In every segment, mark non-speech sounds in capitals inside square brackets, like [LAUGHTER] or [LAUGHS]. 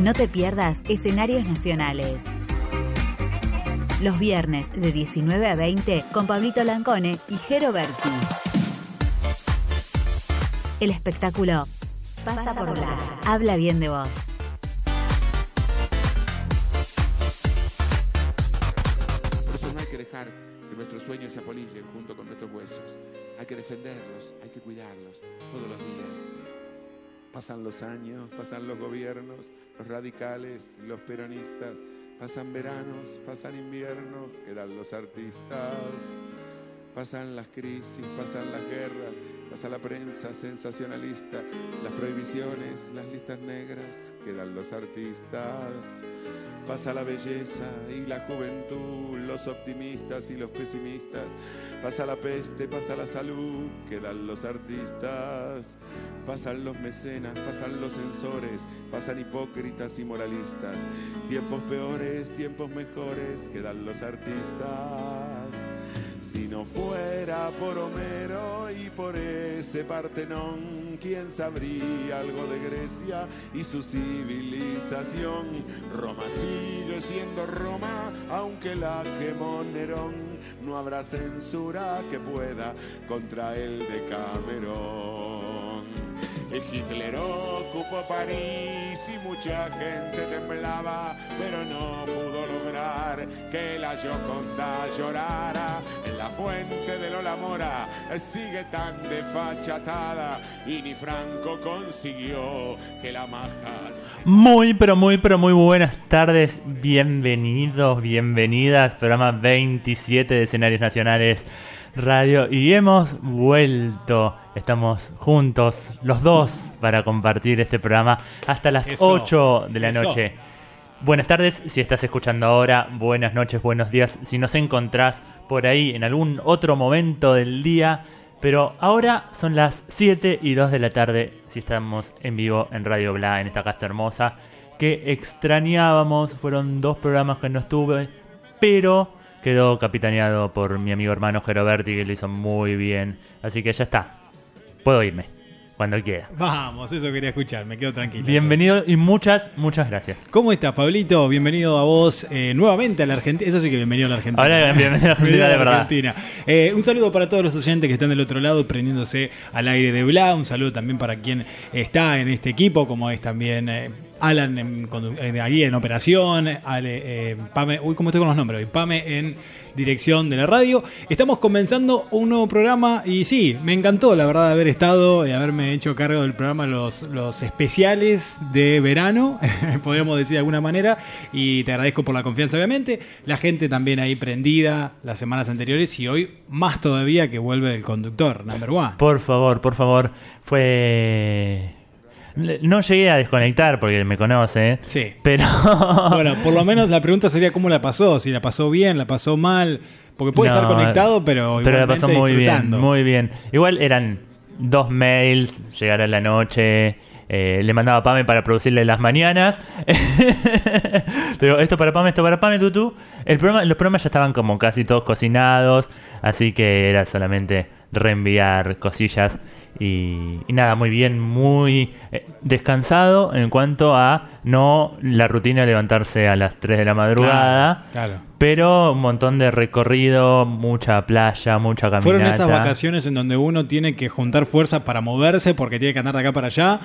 No te pierdas escenarios nacionales. Los viernes de 19 a 20 con Pablito Lancone y Jero Berti. El espectáculo pasa por la. Habla bien de vos. Por eso no hay que dejar que nuestros sueños se apolicen junto con nuestros huesos. Hay que defenderlos, hay que cuidarlos todos los días. Pasan los años, pasan los gobiernos, los radicales, los peronistas, pasan veranos, pasan inviernos, quedan los artistas, pasan las crisis, pasan las guerras, pasa la prensa sensacionalista, las prohibiciones, las listas negras, quedan los artistas. Pasa la belleza y la juventud, los optimistas y los pesimistas. Pasa la peste, pasa la salud, quedan los artistas. Pasan los mecenas, pasan los censores, pasan hipócritas y moralistas. Tiempos peores, tiempos mejores, quedan los artistas. Si no fuera por Homero y por ese Partenón, ¿quién sabría algo de Grecia y su civilización? Roma sigue siendo Roma, aunque la quemó Nerón. No habrá censura que pueda contra el de Camerón. Hitler ocupó París y mucha gente temblaba, pero no pudo lograr que la Gioconda llorara. En la fuente de Lola Mora sigue tan desfachatada y ni Franco consiguió que la majas. Muy, pero muy, pero muy buenas tardes. Bienvenidos, bienvenidas. Programa 27 de Escenarios Nacionales Radio. Y hemos vuelto. Estamos juntos, los dos, para compartir este programa hasta las Eso, 8 de la eso. noche. Buenas tardes si estás escuchando ahora, buenas noches, buenos días si nos encontrás por ahí en algún otro momento del día, pero ahora son las 7 y 2 de la tarde si estamos en vivo en Radio Bla, en esta casa hermosa, que extrañábamos, fueron dos programas que no estuve, pero quedó capitaneado por mi amigo hermano Geroberti que lo hizo muy bien, así que ya está, puedo irme cuando quiera. Vamos, eso quería escuchar, me quedo tranquilo. Bienvenido y muchas, muchas gracias. ¿Cómo estás, Pablito? Bienvenido a vos eh, nuevamente a la Argentina. Eso sí que bienvenido a la Argentina. Ahora, [LAUGHS] bienvenido a la Argentina, de verdad. Argentina. Eh, un saludo para todos los oyentes que están del otro lado prendiéndose al aire de Bla. Un saludo también para quien está en este equipo, como es también eh, Alan en, eh, ahí en operación, Ale, eh, Pame, uy, ¿cómo estoy con los nombres hoy? Pame en dirección de la radio. Estamos comenzando un nuevo programa y sí, me encantó la verdad haber estado y haberme hecho cargo del programa los, los especiales de verano, [LAUGHS] podríamos decir de alguna manera, y te agradezco por la confianza obviamente. La gente también ahí prendida las semanas anteriores y hoy más todavía que vuelve el conductor, number one. Por favor, por favor. Fue. No llegué a desconectar porque me conoce. ¿eh? Sí. Pero. [LAUGHS] Bueno, por lo menos la pregunta sería cómo la pasó, si la pasó bien, la pasó mal, porque puede No, estar conectado, pero Pero la pasó muy bien, muy bien. Igual eran dos mails, llegar a la noche. eh, le mandaba a Pame para producirle las mañanas. [LAUGHS] Pero esto para Pame, esto para Pame, tutú. El programa, los programas ya estaban como casi todos cocinados. Así que era solamente reenviar cosillas. Y, y nada, muy bien, muy eh, descansado en cuanto a no la rutina de levantarse a las 3 de la madrugada. Claro. Pero un montón de recorrido, mucha playa, mucha caminata. Fueron esas vacaciones en donde uno tiene que juntar fuerzas para moverse porque tiene que andar de acá para allá.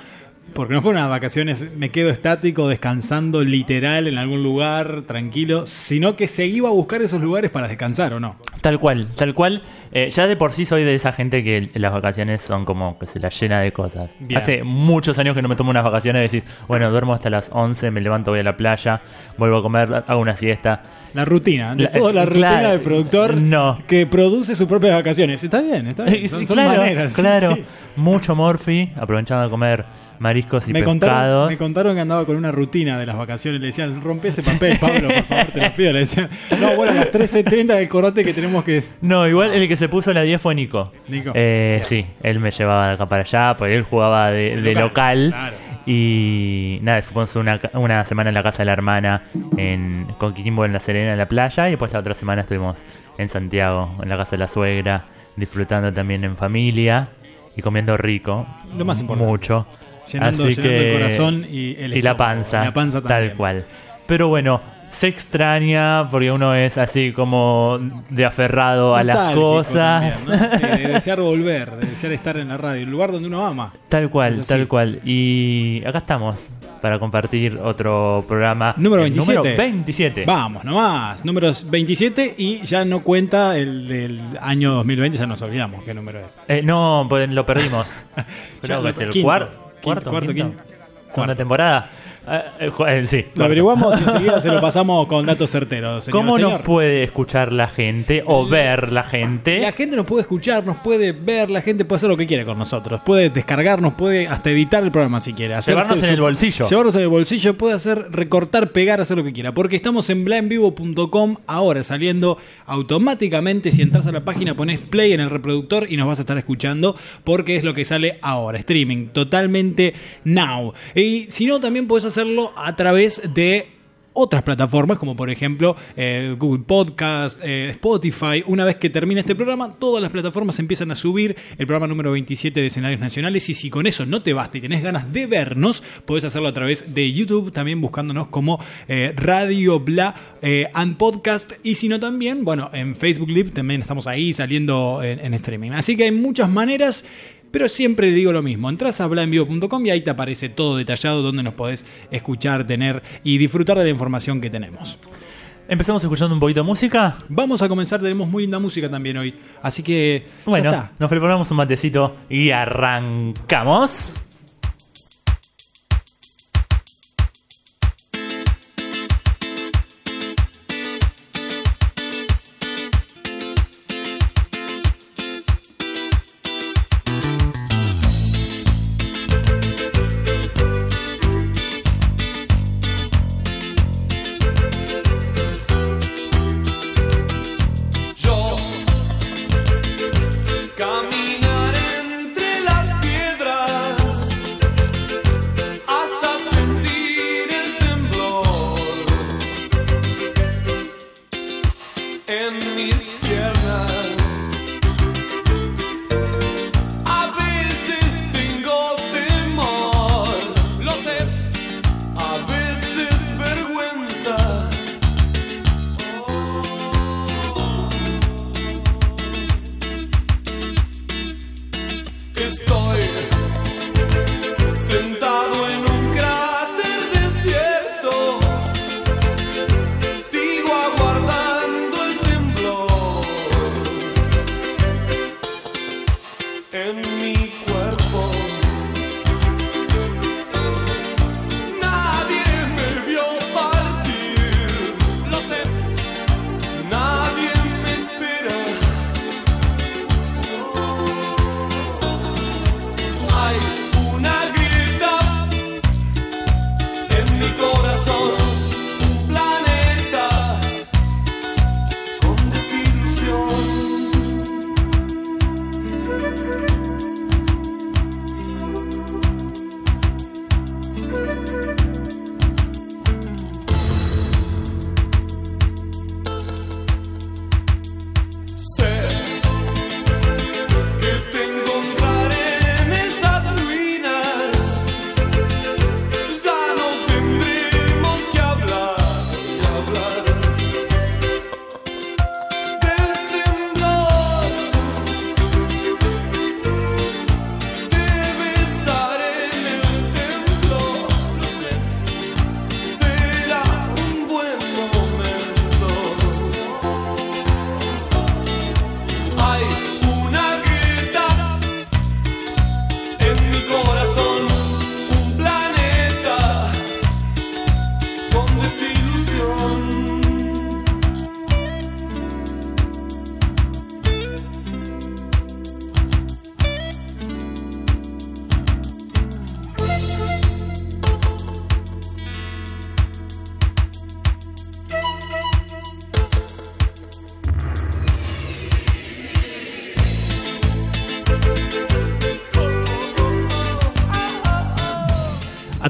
Porque no fueron unas vacaciones, me quedo estático, descansando literal en algún lugar, tranquilo, sino que se iba a buscar esos lugares para descansar o no. Tal cual, tal cual. Eh, ya de por sí soy de esa gente que las vacaciones son como que se las llena de cosas. Bien. Hace muchos años que no me tomo unas vacaciones y decís, bueno, duermo hasta las 11, me levanto, voy a la playa, vuelvo a comer, hago una siesta. La rutina, de La- toda la rutina claro, del productor no. que produce sus propias vacaciones. Está bien, está bien. Eh, Son, sí, son claro, maneras. claro. sí. Mucho morfi, aprovechando de comer mariscos y Me contaron, pescados. me contaron que andaba con una rutina de las vacaciones. Le decían, rompe ese papel, [LAUGHS] Pablo, por favor, te lo pido. Le decían, no, bueno, a las 13.30 del corote que tenemos que. No, igual el que se puso la 10 fue Nico. Nico. Eh, sí, él me llevaba de acá para allá, porque él jugaba de, de Local, local. claro. Y nada, fuimos una, una semana en la casa de la hermana en Coquimbo, en La Serena, en la playa. Y después la otra semana estuvimos en Santiago, en la casa de la suegra, disfrutando también en familia y comiendo rico. Lo más importante. Mucho. Llenando, Así llenando que- el corazón y el y la panza, Y la panza también. tal cual. Pero bueno, se extraña porque uno es así como de aferrado a las cosas. también, ¿no? [LAUGHS] Sí, de desear volver, de desear estar en la radio, el lugar donde uno ama. Tal cual, tal cual. Y acá estamos para compartir otro programa. Número el 27. Número 27. Vamos, nomás. Números 27 y ya no cuenta el del año 2020, ya nos olvidamos qué número es. Eh, no, pues lo perdimos. [LAUGHS] Ya Creo que es el cuarto, cuarto, quinto. quinto. Segunda temporada. Eh, eh, eh, sí. Lo averiguamos y enseguida se lo pasamos con datos certeros. señor, ¿Cómo señor. nos puede escuchar la gente o ver la gente? La gente nos puede escuchar, nos puede ver, la gente puede hacer lo que quiere con nosotros. Puede descargarnos, puede hasta editar el programa si quiere. Llevarnos en su- el bolsillo. Llevarnos en el bolsillo, puede hacer recortar, pegar, hacer lo que quiera. Porque estamos en blaenvivo.com ahora saliendo automáticamente. Si entras a la página, pones play en el reproductor y nos vas a estar escuchando porque es lo que sale ahora. Streaming totalmente now. Y si no, también puedes hacerlo a través de otras plataformas, como por ejemplo eh, Google Podcast, eh, Spotify. Una vez que termina este programa, todas las plataformas empiezan a subir el programa número 27 de escenarios nacionales. Y si con eso no te basta y tenés ganas de vernos, podés hacerlo a través de YouTube, también buscándonos como eh, Radio Bla and Podcast. Y si no, también, bueno, en Facebook Live también estamos ahí saliendo en, en streaming. Así que hay muchas maneras. Pero siempre le digo lo mismo, entras a hablaenvivo.com y ahí te aparece todo detallado donde nos podés escuchar, tener y disfrutar de la información que tenemos. Empezamos escuchando un poquito de música. Vamos a comenzar, tenemos muy linda música también hoy. Así que ya Bueno, está. nos preparamos un matecito y arrancamos.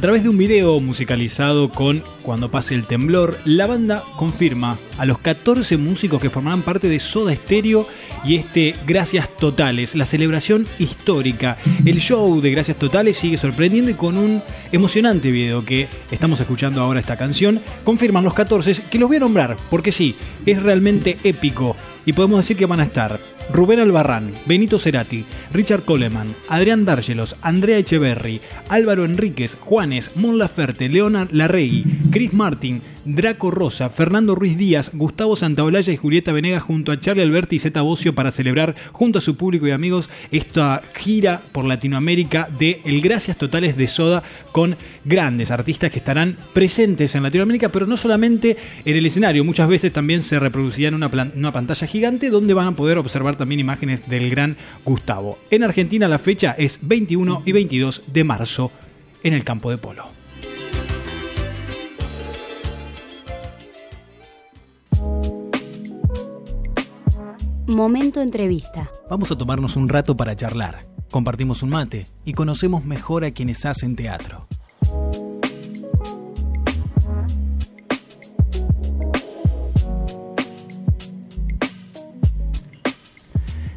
Través de un video musicalizado con Cuando pase el temblor, la banda confirma a los 14 músicos que formarán parte de Soda Stereo y este Gracias Totales, la celebración histórica. El show de Gracias Totales sigue sorprendiendo y con un emocionante video que estamos escuchando ahora esta canción, confirman los 14 que los voy a nombrar, porque sí, es realmente épico y podemos decir que van a estar Rubén Albarrán, Benito Cerati, Richard Coleman, Adrián Dárgelos, Andrea Echeverry, Álvaro Enríquez, Juanes, Mon Laferte, Leonard Larregui, Chris Martin, Draco Rosa, Fernando Ruiz Díaz, Gustavo Santaolalla y Julieta Venegas junto a Charlie Alberti y Zeta Bocio para celebrar junto a su público y amigos esta gira por Latinoamérica de El Gracias Totales de Soda con grandes artistas que estarán presentes en Latinoamérica, pero no solamente en el escenario, muchas veces también se reproducirá en una, una pantalla gigante donde van a poder observar también imágenes del gran Gustavo. En Argentina la fecha es 21 y 22 de marzo en el campo de polo. Momento entrevista. Vamos a tomarnos un rato para charlar. Compartimos un mate y conocemos mejor a quienes hacen teatro.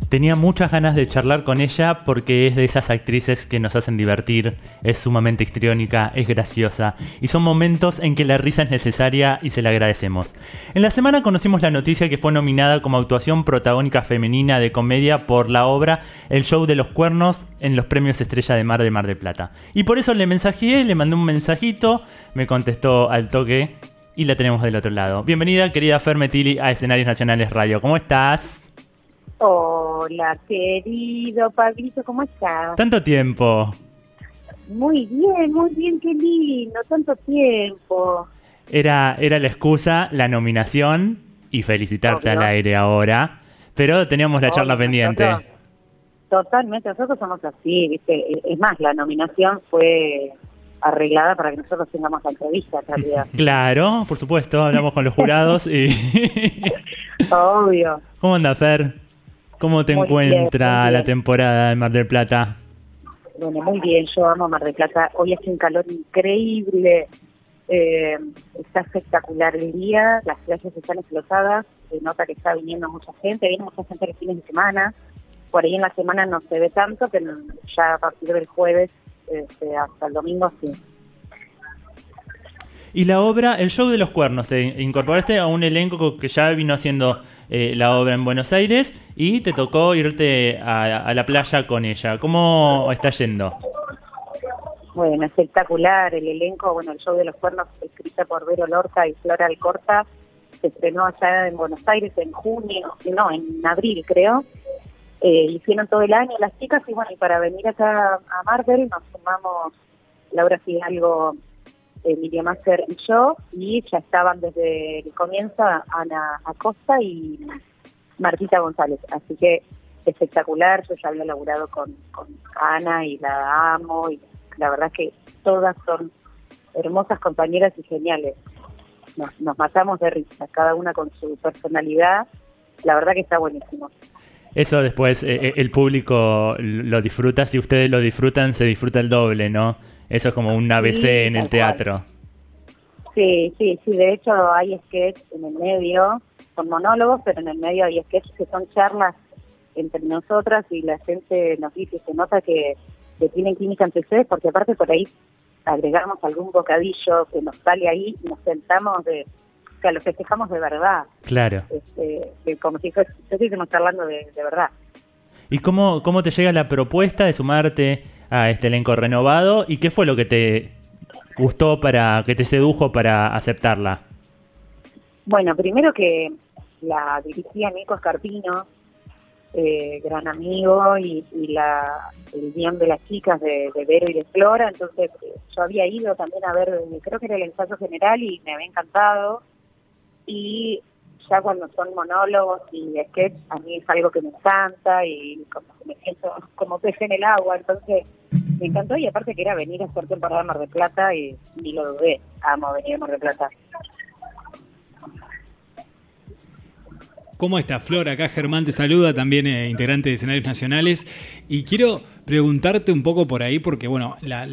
Tenía muchas ganas de charlar con ella porque es de esas actrices que nos hacen divertir, es sumamente histriónica, es graciosa y son momentos en que la risa es necesaria y se la agradecemos. En la semana conocimos la noticia que fue nominada como actuación protagónica femenina de comedia por la obra El Show de los Cuernos en los premios Estrella de Mar de Mar del Plata. Y por eso le mensajeé, le mandé un mensajito, me contestó al toque y la tenemos del otro lado. Bienvenida querida Fermetili a Escenarios Nacionales Radio, ¿cómo estás? Hola, querido Pablito, ¿cómo estás? Tanto tiempo. Muy bien, muy bien, qué lindo, tanto tiempo. Era, era la excusa, la nominación y felicitarte Obvio. al aire ahora. Pero teníamos la charla pendiente. nosotros- Totalmente, nosotros somos así, ¿viste? Es más, la nominación fue arreglada para que nosotros tengamos la entrevista, en realidad. [LAUGHS] Claro, por supuesto, hablamos con los jurados y... [LAUGHS] Obvio. [LAUGHS] ¿Cómo anda, Fer? ¿Cómo te Muy encuentra la temporada de Mar del Plata? Bueno, muy bien, yo amo Mar del Plata. Hoy hace un calor increíble, eh, está espectacular el día, las playas están explotadas, se nota que está viniendo mucha gente, viene mucha gente los fines de semana. Por ahí en la semana no se ve tanto, pero ya a partir del jueves este, hasta el domingo sí. Y la obra, el show de los cuernos, te incorporaste a un elenco que ya vino haciendo eh, la obra en Buenos Aires y te tocó irte a, la playa con ella. ¿Cómo está yendo? Bueno, espectacular el elenco, bueno, el show de los cuernos escrita por Vero Lorca y Flora Alcorta, se estrenó allá en Buenos Aires en junio, no, en abril creo, eh, hicieron todo el año las chicas y bueno, y para venir acá a Marvel nos sumamos Laura Fidalgo, Emilia Master y yo, y ya estaban desde el comienzo Ana Acosta y Martita González, así que espectacular, yo ya había laburado con, con Ana y la amo, y la verdad que todas son hermosas compañeras y geniales. Nos, nos matamos de risa, cada una con su personalidad, la verdad que está buenísimo. Eso después eh, eh, el público lo disfruta, si ustedes lo disfrutan, se disfruta el doble, ¿no? Eso es como un ABC Sí, en el teatro. Sí, sí, sí, de hecho hay sketches en el medio, son monólogos, pero en el medio hay sketches que son charlas entre nosotras y la gente nos dice, se nota que, que tienen química entre ustedes, porque aparte por ahí agregamos algún bocadillo que nos sale ahí y nos sentamos de, o sea, lo festejamos de verdad, Claro. este, que como si estuviésemos charlando de, de verdad. ¿Y cómo, cómo te llega la propuesta de sumarte a este elenco renovado? ¿Y qué fue lo que te gustó para, que te sedujo para aceptarla? Bueno, primero que la dirigía Nico Escarpino, eh, gran amigo, y, la, el guion de las chicas de, de Vero y de Flora, entonces eh, yo había ido también a ver, creo que era el ensayo general y me había encantado, y ya cuando son monólogos y sketch, a mí es algo que me encanta y como me siento como pez en el agua, entonces me encantó y aparte que era venir a hacer temporada de Mar del Plata y ni lo dudé, amo venir a Mar del Plata. ¿Cómo está Flor? Acá Germán te saluda, también eh, integrante de escenarios nacionales. Y quiero preguntarte un poco por ahí, porque bueno, la,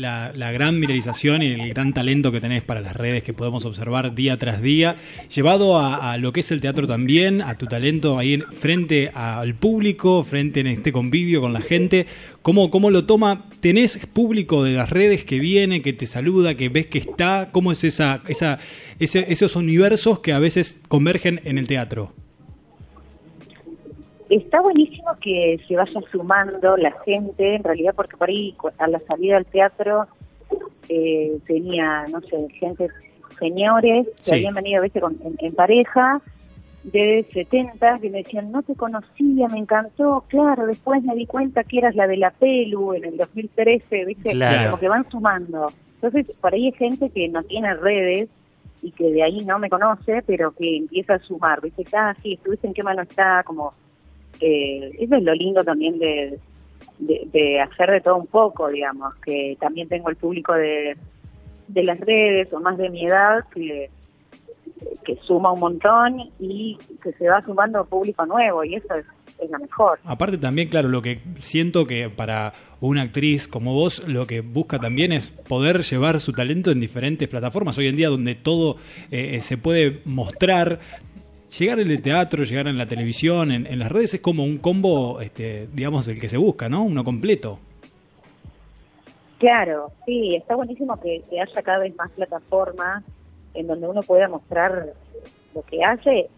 gran viralización y el gran talento que tenés para las redes que podemos observar día tras día, llevado a, lo que es el teatro también, a tu talento ahí en- frente al público, frente en este convivio con la gente, ¿cómo, cómo lo toma? ¿Tenés público de las redes que viene, que te saluda, que ves que está? ¿Cómo es esa, esa, ese- esos universos que a veces convergen en el teatro? Está buenísimo que se vaya sumando la gente, en realidad porque por ahí a la salida del teatro eh, tenía, no sé, gente, señores que Sí. habían venido a veces con- en, en pareja de 70 que me decían, no te conocía, me encantó, claro, después me di cuenta que eras la de la Pelu en el 2013, ¿viste? Claro. Como que van sumando. Entonces, por ahí hay gente que no tiene redes y que de ahí no me conoce, pero que empieza a sumar, ¿viste? Ah, sí, estuviste en qué mano está, como... eh, eso es lo lindo también de, hacer de todo un poco, digamos, que también tengo el público de, de las redes o más de mi edad que, que suma un montón y que se va sumando público nuevo y eso es, es lo mejor. Aparte también, claro, lo que siento que para una actriz como vos, lo que busca también es poder llevar su talento en diferentes plataformas. Hoy en día donde todo eh, se puede mostrar, llegar en el teatro, llegar en la televisión, en, en las redes es como un combo, este, digamos, el que se busca, ¿no? Uno completo. Claro, sí, está buenísimo que, que haya cada vez más plataformas en donde uno pueda mostrar lo que hace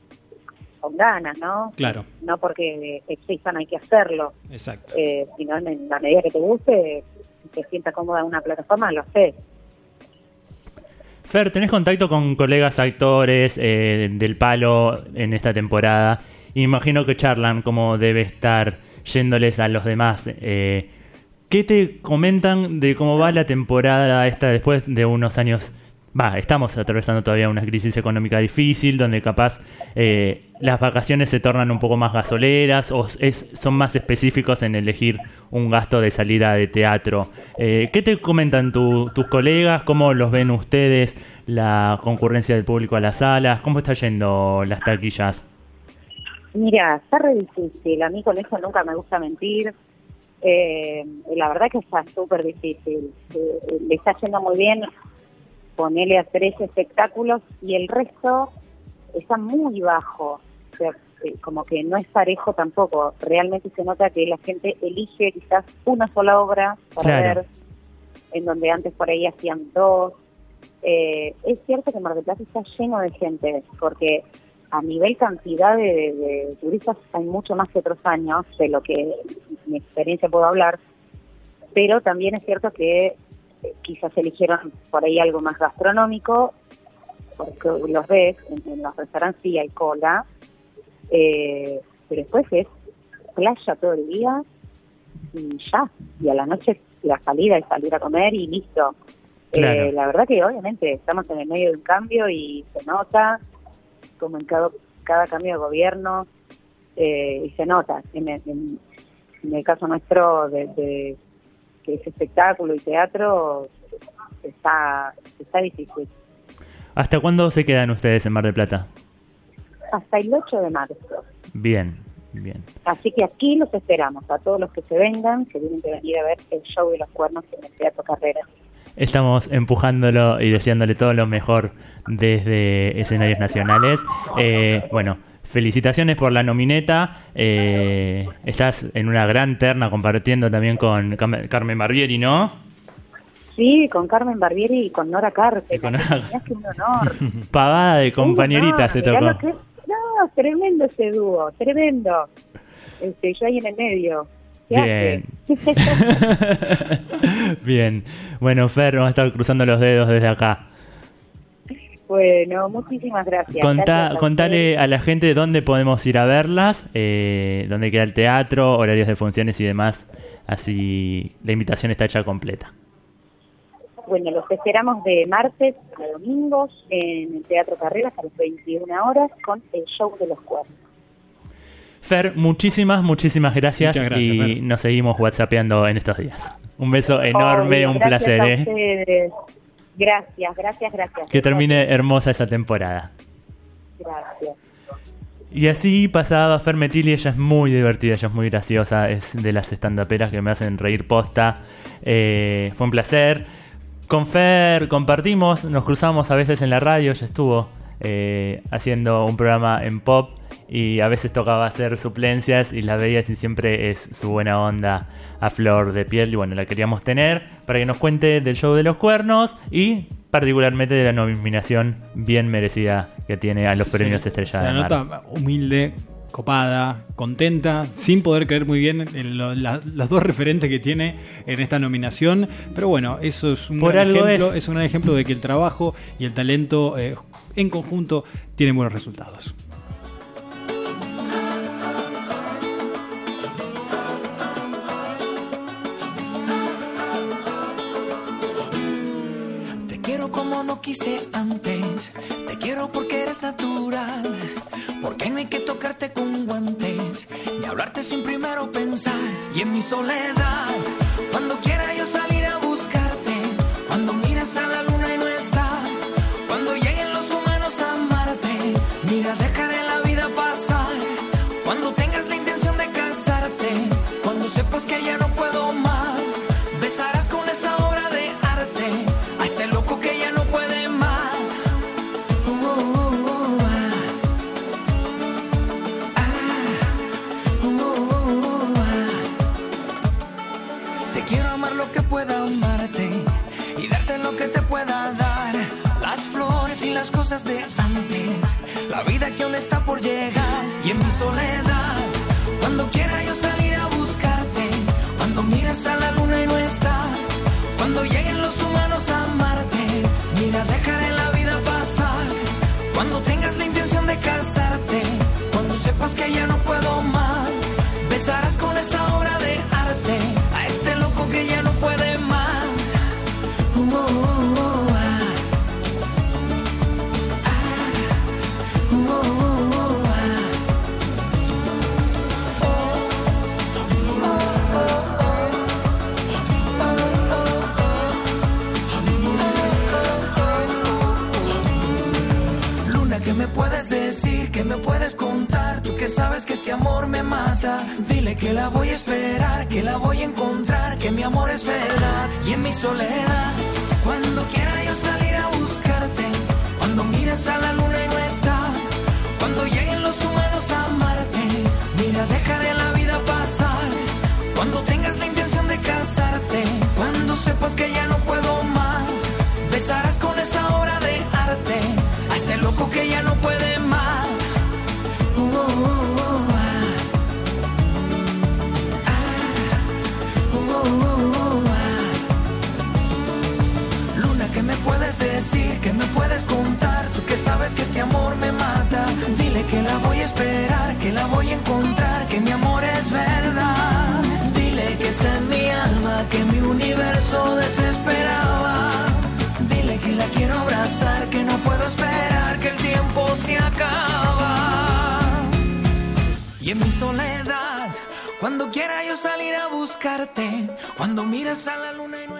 con ganas, ¿no? Claro, No porque existan hay que hacerlo, exacto. eh, sino en, la medida que te guste, te sienta cómoda en una plataforma, lo sé. Fer, ¿tenés contacto con colegas actores eh, del palo en esta temporada? Imagino que charlan cómo debe estar yéndoles a los demás. Eh, ¿Qué te comentan de cómo va la temporada esta después de unos años? Va, estamos atravesando todavía una crisis económica difícil, donde capaz eh, las vacaciones se tornan un poco más gasoleras o es, son más específicos en elegir un gasto de salida de teatro. Eh, ¿Qué te comentan tu- tus colegas? ¿Cómo los ven ustedes? ¿La concurrencia del público a las salas? ¿Cómo está yendo las taquillas? Mira, está re difícil. A mí con eso nunca me gusta mentir. Eh, la verdad que está súper difícil. Eh, le está yendo muy bien ponerle a tres espectáculos y el resto está muy bajo. O sea, eh, como que no es parejo tampoco. Realmente se nota que la gente elige quizás una sola obra para Claro. ver, en donde antes por ahí hacían dos. Eh, es cierto que Mar del Plata está lleno de gente, porque a nivel cantidad de, de- de turistas hay mucho más que otros años, de lo que mi experiencia puedo hablar, pero también es cierto que quizás eligieron por ahí algo más gastronómico, porque los ves, en, en los restaurantes sí hay cola, eh, pero después es playa todo el día y ya, y a la noche la salida es salir a comer y listo. Claro. Eh, la verdad que obviamente estamos en el medio de un cambio y se nota, como en cada, cada cambio de gobierno, eh, y se nota. En el, en- en el caso nuestro de, de- que es espectáculo y teatro, está, está difícil. ¿Hasta cuándo se quedan ustedes en Mar del Plata? Hasta el 8 de marzo. Bien, bien. Así que aquí los esperamos, a todos los que se vengan, que tienen que venir a ver el show de los cuernos en el Teatro Carrera. Estamos empujándolo y deseándole todo lo mejor desde escenarios nacionales. Eh, bueno, felicitaciones por la nomineta. Eh, estás en una gran terna compartiendo también con Cam- Carmen Barbieri, ¿no? Sí, con Carmen Barbieri y con Nora Carpe. Con que un honor. [LAUGHS] Pagada de compañeritas te tocó. que- No, tremendo ese dúo, tremendo. Este, yo ahí en el medio. ¿Qué Bien. [LAUGHS] [LAUGHS] Bien. Bueno, Fer, vamos a estar cruzando los dedos desde acá. Bueno, muchísimas gracias. Contá- Gracias a contale a la gente dónde podemos ir a verlas, eh, dónde queda el teatro, horarios de funciones y demás. Así la invitación está hecha completa. Bueno, los esperamos de martes a domingos en el Teatro Carreras a las 21 horas con el show de los cuernos. Fer, muchísimas, muchísimas gracias, y Fer. nos seguimos whatsappeando en estos días. Un beso enorme, un gracias placer, a ¿eh? Gracias, gracias, gracias. Que termine hermosa esa temporada. Gracias. Y así pasaba Fermetili, ella es muy divertida, ella es muy graciosa, es de las estandaperas que me hacen reír posta. Eh, fue un placer. Con Fer compartimos, nos cruzamos a veces en la radio, ella estuvo eh, haciendo un programa en pop y a veces tocaba hacer suplencias y la veías y siempre es su buena onda a flor de piel y bueno, la queríamos tener para que nos cuente del show de los cuernos y particularmente de la nominación bien merecida que tiene a los premios Estrella de la Mar. nota humilde, copada, contenta, sin poder creer muy bien en lo- la- las dos referentes que tiene en esta nominación. Pero bueno, eso es un, Por gran ejemplo, es. es un gran ejemplo de que el trabajo y el talento eh, en conjunto tienen buenos resultados. Te quiero como no quise antes. Te quiero porque eres natural. Porque no hay que tocarte con guantes. Ni hablarte sin primero pensar. Y en mi soledad, cuando quiera yo salir a buscarte. Cuando miras a la luna y no sepas que ya no puedo más. Besarás con esa obra de arte a este loco que ya no puede más. Uh, uh, uh. Te quiero amar lo que pueda amarte y darte lo que te pueda dar. Las flores y las cosas de antes, la vida que aún está por llegar. Y en mi soledad, cuando quiera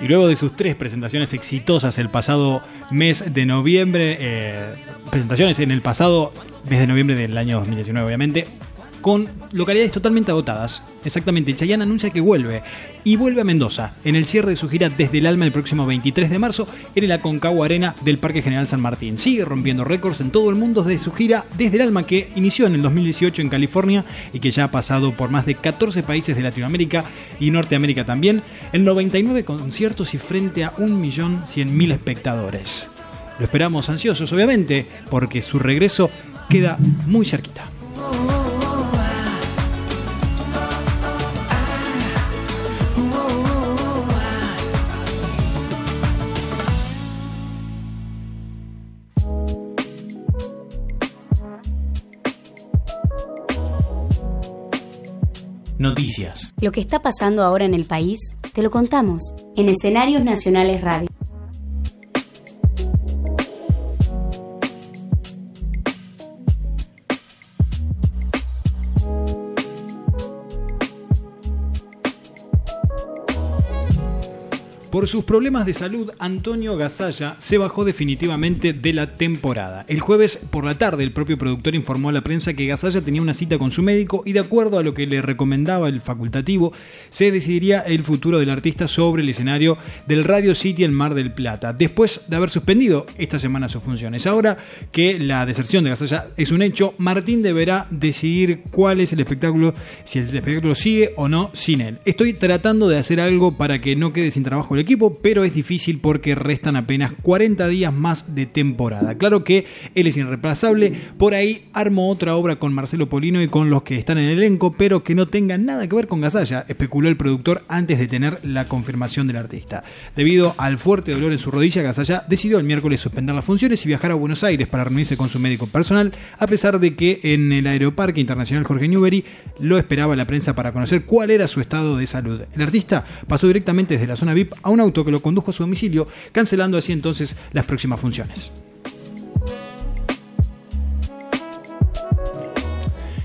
y luego de sus tres presentaciones exitosas el pasado mes de noviembre, eh, presentaciones en el pasado mes de noviembre del año 2019 obviamente, con localidades totalmente agotadas. Exactamente, Chayanne anuncia que vuelve y vuelve a Mendoza en el cierre de su gira Desde el Alma el próximo 23 de marzo en el Aconcagua Arena del Parque General San Martín. Sigue rompiendo récords en todo el mundo de su gira Desde el Alma que inició en el 2018 en California y que ya ha pasado por más de 14 países de Latinoamérica y Norteamérica también, en 99 conciertos y frente a 1.100.000 espectadores. Lo esperamos ansiosos, obviamente, porque su regreso queda muy cerquita. Lo que está pasando ahora en el país, te lo contamos en Escenarios Nacionales Radio. Por sus problemas de salud, Antonio Gasalla se bajó definitivamente de la temporada. El jueves por la tarde, el propio productor informó a la prensa que Gasalla tenía una cita con su médico y de acuerdo a lo que le recomendaba el facultativo, se decidiría el futuro del artista sobre el escenario del Radio City en Mar del Plata, después de haber suspendido esta semana sus funciones. Ahora que la deserción de Gasalla es un hecho, Martín deberá decidir cuál es el espectáculo, si el espectáculo sigue o no sin él. Estoy tratando de hacer algo para que no quede sin trabajo el equipo, pero es difícil porque restan apenas 40 días más de temporada. Claro que él es irreemplazable, por ahí armo otra obra con Marcelo Polino y con los que están en el elenco, pero que no tenga nada que ver con Gasalla, especuló el productor antes de tener la confirmación del artista. Debido al fuerte dolor en su rodilla, Gasalla decidió el miércoles suspender las funciones y viajar a Buenos Aires para reunirse con su médico personal, a pesar de que en el Aeroparque Internacional Jorge Newbery lo esperaba la prensa para conocer cuál era su estado de salud. El artista pasó directamente desde la zona VIP a un auto que lo condujo a su domicilio, cancelando así entonces las próximas funciones.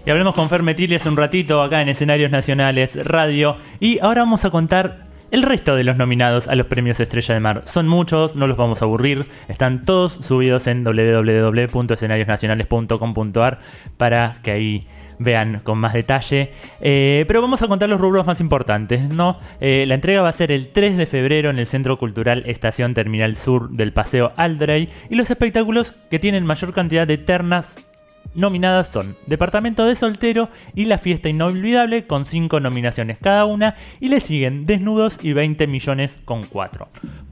Y hablemos con Fer Metilli hace un ratito acá en Escenarios Nacionales Radio. Y ahora vamos a contar el resto de los nominados a los premios Estrella de Mar. Son muchos, no los vamos a aburrir. Están todos subidos en www.escenariosnacionales.com.ar para que ahí vean con más detalle. Eh, pero vamos a contar los rubros más importantes, ¿no? Eh, la entrega va a ser el 3 de febrero en el Centro Cultural Estación Terminal Sur del Paseo Aldrey y los espectáculos que tienen mayor cantidad de ternas nominadas son Departamento de Soltero y La Fiesta Inolvidable con 5 nominaciones cada una y le siguen Desnudos y 20 millones con 4.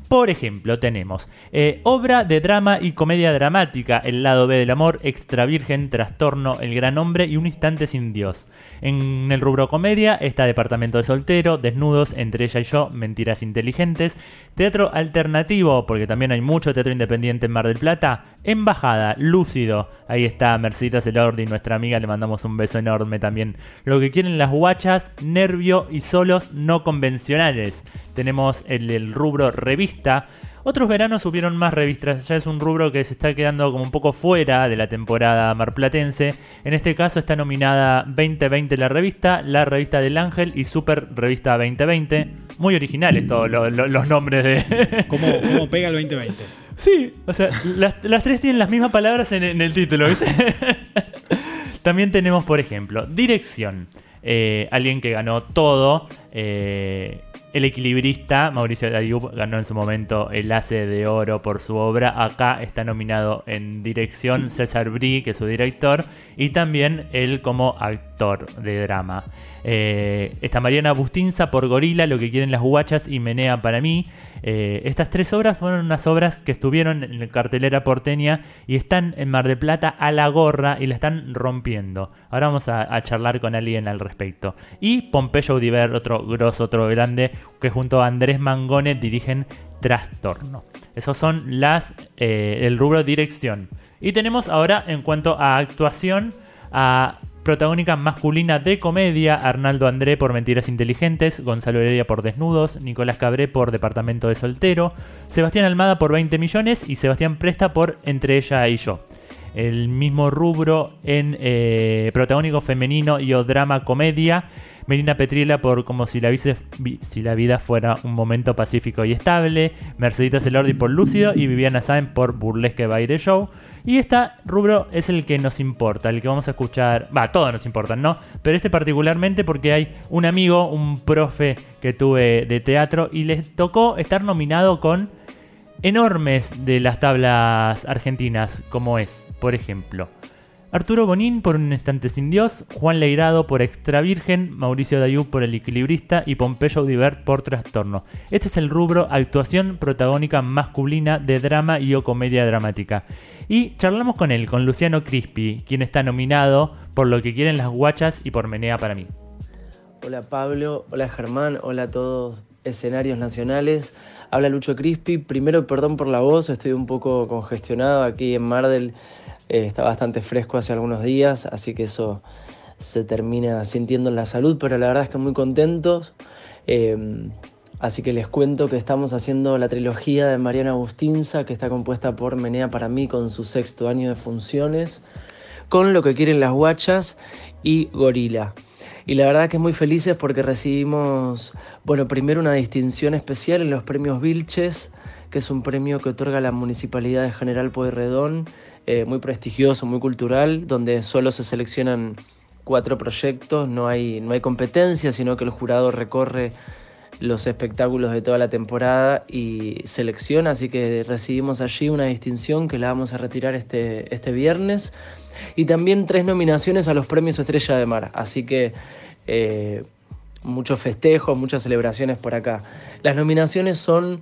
Por ejemplo, tenemos eh, obra de drama y comedia dramática, El lado B del amor, Extra Virgen, Trastorno, El gran hombre y Un instante sin Dios. En el rubro comedia está Departamento de Soltero, Desnudos, Entre ella y yo, Mentiras inteligentes, Teatro alternativo, porque también hay mucho teatro independiente en Mar del Plata, Embajada, Lúcido, ahí está Mercita Celordi, nuestra amiga, le mandamos un beso enorme también. Lo que quieren las guachas, Nervio y Solos no convencionales. Tenemos el rubro revista. Otros veranos subieron más revistas, ya es un rubro que se está quedando como un poco fuera de la temporada marplatense. En este caso está nominada 2020 la revista, la revista del Ángel y Super Revista 2020. Muy originales todos lo- lo- los nombres de... [LAUGHS] ¿Cómo, cómo pega el 2020? Sí, o sea, las, las tres tienen las mismas palabras en, en el título, ¿viste? [LAUGHS] También tenemos, por ejemplo, dirección. Eh, alguien que ganó todo. eh, el equilibrista, Mauricio Dayub, ganó en su momento el Ace de Oro por su obra. Acá está nominado en dirección César Brie, que es su director, y también él como actor de drama. Eh, está Mariana Bustinza por Gorila, Lo que quieren las guachas y Menea para mí. Eh, estas tres obras fueron unas obras que estuvieron en cartelera porteña y están en Mar de Plata a la gorra y la están rompiendo. Ahora vamos a, charlar con alguien al respecto. Y Pompeyo Audiver, otro grosso, otro grande, que junto a Andrés Mangone dirigen Trastorno. Esos son las eh, el rubro dirección. Y tenemos ahora en cuanto a actuación a protagónica masculina de comedia, Arnaldo André por Mentiras Inteligentes, Gonzalo Heredia por Desnudos, Nicolás Cabré por Departamento de Soltero, Sebastián Almada por 20 millones y Sebastián Presta por Entre ella y yo. El mismo rubro en eh, protagónico femenino y o drama comedia, Melina Petriela por Como si la, vida fuera un momento pacífico y estable, Mercedita Celordi por Lúcido y Viviana Sáenz por Burlesque Baile Show. Y este rubro es el que nos importa, el que vamos a escuchar. Va, todos nos importan, ¿no? Pero este particularmente porque hay un amigo, un profe que tuve de teatro y les tocó estar nominado con enormes de las tablas argentinas, como es, por ejemplo, Arturo Bonín por Un Instante Sin Dios, Juan Leirado por Extra Virgen, Mauricio Dayú por El Equilibrista y Pompeyo Audiver por Trastorno. Este es el rubro actuación protagónica masculina de drama y o comedia dramática. Y charlamos con él, con Luciano Crispi, quien está nominado por Lo que quieren las guachas y por Menea para mí. Hola Pablo, hola Germán, hola a todos escenarios nacionales. Habla Lucho Crispi. Primero, perdón por la voz, estoy un poco congestionado aquí en Mardel. Eh, está bastante fresco hace algunos días, así que eso se termina sintiendo en la salud, pero la verdad es que muy contentos. Eh, así que les cuento que estamos haciendo la trilogía de Mariana Agustinza, que está compuesta por Menea para mí con su sexto año de funciones con Lo que quieren las guachas y Gorila. Y la verdad que muy felices porque recibimos, bueno, primero una distinción especial en los premios Vilches, que es un premio que otorga la Municipalidad de General Pueyrredón, eh, muy prestigioso, muy cultural, donde solo se seleccionan cuatro proyectos, no hay, no hay competencia, sino que el jurado recorre los espectáculos de toda la temporada y selecciona, así que recibimos allí una distinción que la vamos a retirar este, este viernes y también tres nominaciones a los premios Estrella de Mar, así que eh, muchos festejos, muchas celebraciones por acá. Las nominaciones son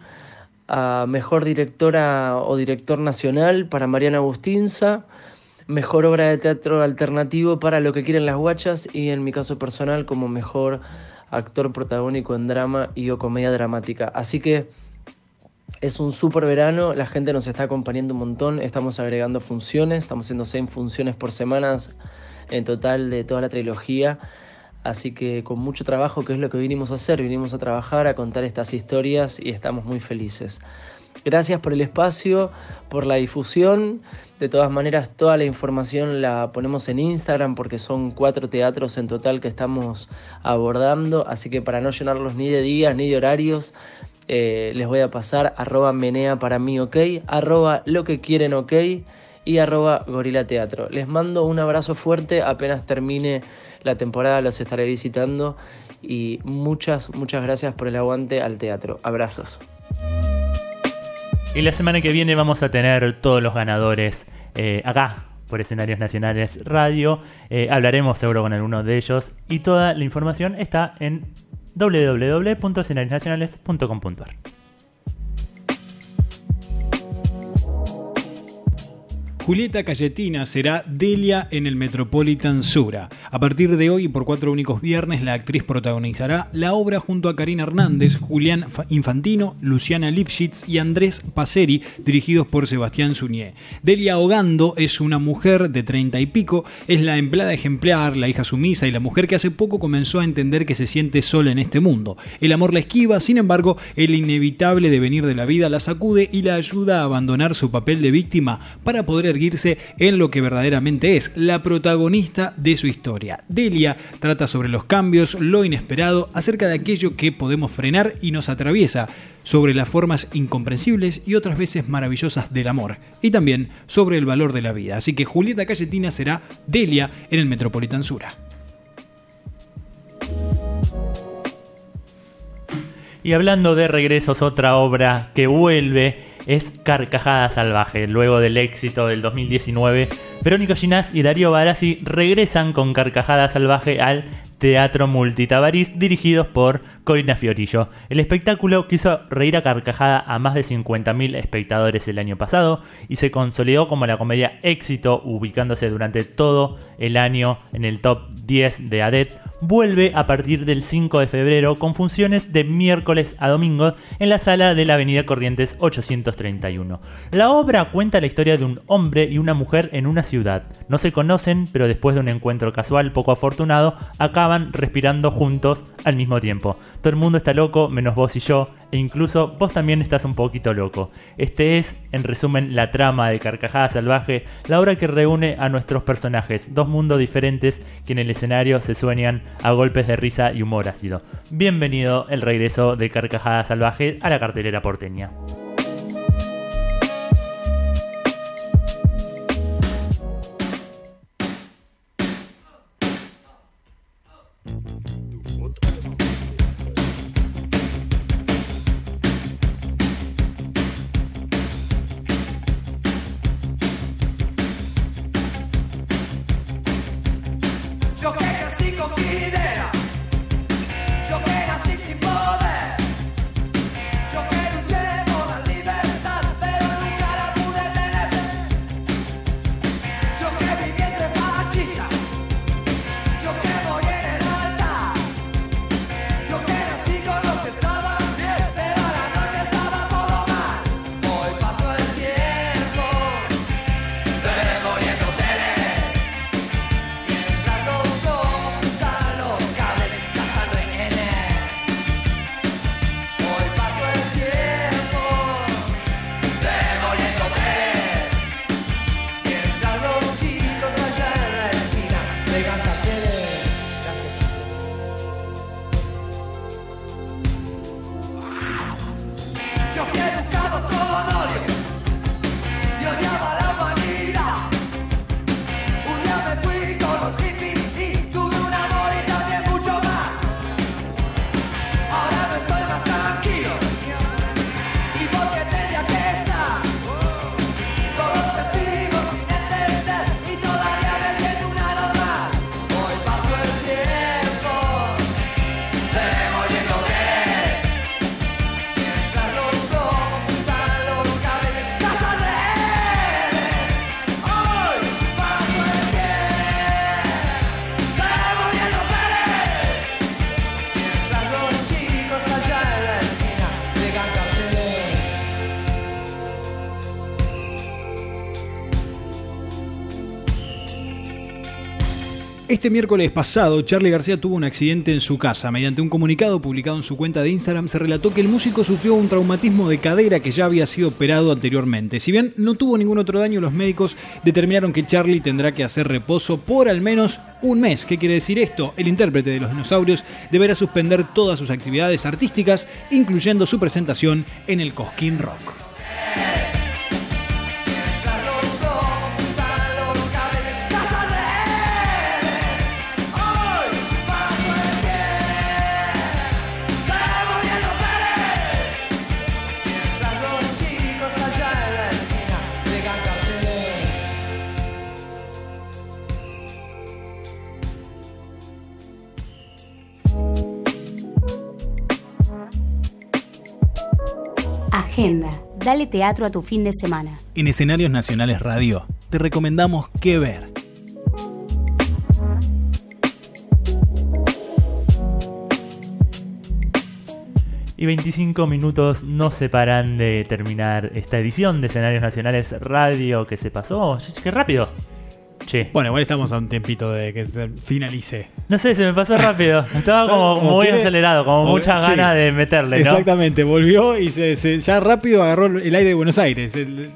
a Mejor Directora o Director Nacional para Mariana Agustinza, Mejor Obra de Teatro Alternativo para Lo que quieren las guachas y en mi caso personal como Mejor Actor Protagónico en Drama y o Comedia Dramática. Así que es un súper verano, la gente nos está acompañando un montón, estamos agregando funciones, estamos haciendo seis funciones por semana en total de toda la trilogía. Así que con mucho trabajo, que es lo que vinimos a hacer, vinimos a trabajar, a contar estas historias y estamos muy felices. Gracias por el espacio, por la difusión. De todas maneras, toda la información la ponemos en Instagram porque son cuatro teatros en total que estamos abordando. Así que para no llenarlos ni de días ni de horarios, eh, les voy a pasar arroba menea para mí ok, arroba lo que quieren ok y arroba gorila teatro. Les mando un abrazo fuerte apenas termine la temporada, los estaré visitando y muchas, muchas gracias por el aguante al teatro. Abrazos. Y la semana que viene vamos a tener todos los ganadores eh, acá por escenarios nacionales radio. Eh, hablaremos seguro con algunos de ellos y toda la información está en www.escenariosnacionales.com.ar. Julieta Cayetina será Delia en el Metropolitan Sura. A partir de hoy por cuatro únicos viernes, la actriz protagonizará la obra junto a Karina Hernández, Julián Infantino, Luciana Lipschitz y Andrés Paceri, dirigidos por Sebastián Suñé. Delia Ogando es una mujer de treinta y pico, es la empleada ejemplar, la hija sumisa y la mujer que hace poco comenzó a entender que se siente sola en este mundo. El amor la esquiva, sin embargo, el inevitable devenir de la vida la sacude y la ayuda a abandonar su papel de víctima para poder en lo que verdaderamente es, la protagonista de su historia. Delia trata sobre los cambios, lo inesperado, acerca de aquello que podemos frenar y nos atraviesa, sobre las formas incomprensibles y otras veces maravillosas del amor, y también sobre el valor de la vida. Así que Julieta Cayetina será Delia en el Metropolitan Sura. Y hablando de regresos, otra obra que vuelve es Carcajada Salvaje. Luego del éxito del 2019, Verónica Ginás y Darío Barassi regresan con Carcajada Salvaje al Teatro Multitabarís, dirigidos por Corina Fiorillo. El espectáculo quiso reír a carcajada a más de 50.000 espectadores el año pasado y se consolidó como la comedia éxito, ubicándose durante todo el año en el top 10 de ADET. Vuelve a partir del 5 de febrero con funciones de miércoles a domingo en la sala de la Avenida Corrientes 831. La obra cuenta la historia de un hombre y una mujer en una ciudad. No se conocen, pero después de un encuentro casual poco afortunado, acaban respirando juntos al mismo tiempo. Todo el mundo está loco, menos vos y yo, e incluso vos también estás un poquito loco. Este es, en resumen, la trama de Carcajada Salvaje, la obra que reúne a nuestros personajes, dos mundos diferentes que en el escenario se sueñan a golpes de risa y humor ácido. Bienvenido el regreso de Carcajada Salvaje a la cartelera porteña. Este miércoles pasado, Charlie García tuvo un accidente en su casa. Mediante un comunicado publicado en su cuenta de Instagram, se relató que el músico sufrió un traumatismo de cadera que ya había sido operado anteriormente. Si bien no tuvo ningún otro daño, los médicos determinaron que Charlie tendrá que hacer reposo por al menos un mes. ¿Qué quiere decir esto? El intérprete de los dinosaurios deberá suspender todas sus actividades artísticas, incluyendo su presentación en el Cosquín Rock. Dale teatro a tu fin de semana. En Escenarios Nacionales Radio, te recomendamos qué ver. Y 25 minutos nos separan de terminar esta edición de Escenarios Nacionales Radio que se pasó. ¡Qué rápido! Bueno, igual estamos a un tiempito de que se finalice. No sé, se me pasó rápido. [LAUGHS] Estaba como, como muy quiere- acelerado, como como- muchas sí. ganas de meterle, ¿no? Exactamente, volvió y se, se- ya rápido agarró el aire de Buenos Aires. el-